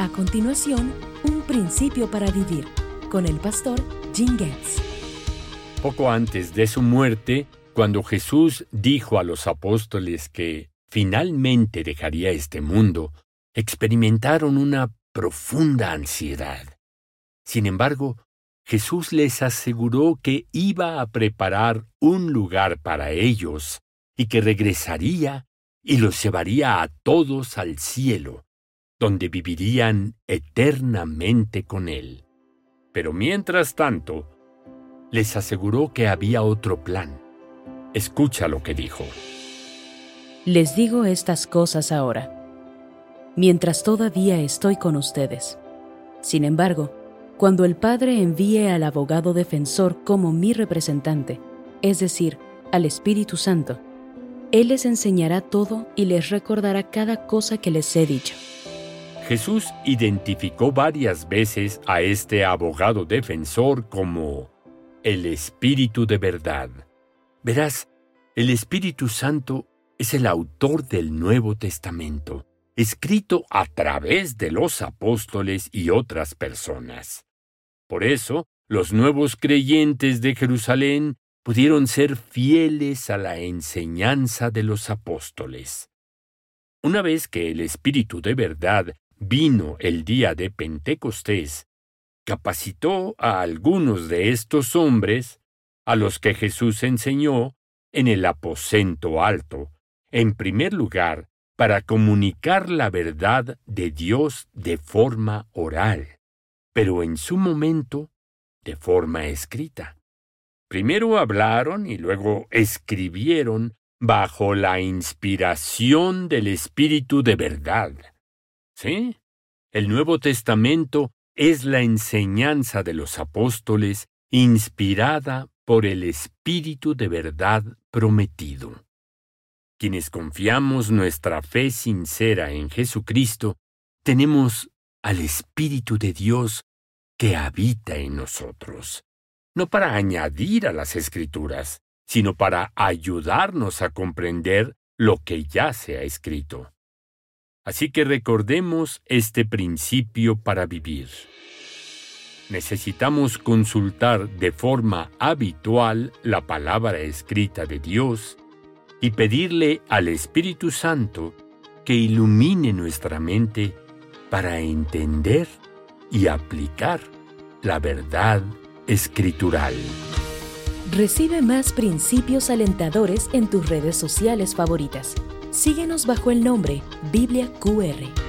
A continuación, un principio para vivir con el pastor Jim Getz. Poco antes de su muerte, cuando Jesús dijo a los apóstoles que finalmente dejaría este mundo, experimentaron una profunda ansiedad. Sin embargo, Jesús les aseguró que iba a preparar un lugar para ellos y que regresaría y los llevaría a todos al cielo, donde vivirían eternamente con Él. Pero mientras tanto, les aseguró que había otro plan. Escucha lo que dijo. Les digo estas cosas ahora, mientras todavía estoy con ustedes. Sin embargo, cuando el Padre envíe al abogado defensor como mi representante, es decir, al Espíritu Santo, Él les enseñará todo y les recordará cada cosa que les he dicho. Jesús identificó varias veces a este abogado defensor como el Espíritu de verdad. Verás, el Espíritu Santo es el autor del Nuevo Testamento, escrito a través de los apóstoles y otras personas. Por eso, los nuevos creyentes de Jerusalén pudieron ser fieles a la enseñanza de los apóstoles. Una vez que el Espíritu de verdad vino el día de Pentecostés, capacitó a algunos de estos hombres, a los que Jesús enseñó, en el aposento alto, en primer lugar, para comunicar la verdad de Dios de forma oral pero en su momento de forma escrita. Primero hablaron y luego escribieron bajo la inspiración del Espíritu de verdad. ¿Sí? El Nuevo Testamento es la enseñanza de los apóstoles inspirada por el Espíritu de verdad prometido. Quienes confiamos nuestra fe sincera en Jesucristo, tenemos al Espíritu de Dios que habita en nosotros, no para añadir a las escrituras, sino para ayudarnos a comprender lo que ya se ha escrito. Así que recordemos este principio para vivir. Necesitamos consultar de forma habitual la palabra escrita de Dios y pedirle al Espíritu Santo que ilumine nuestra mente para entender y aplicar la verdad escritural. Recibe más principios alentadores en tus redes sociales favoritas. Síguenos bajo el nombre Biblia QR.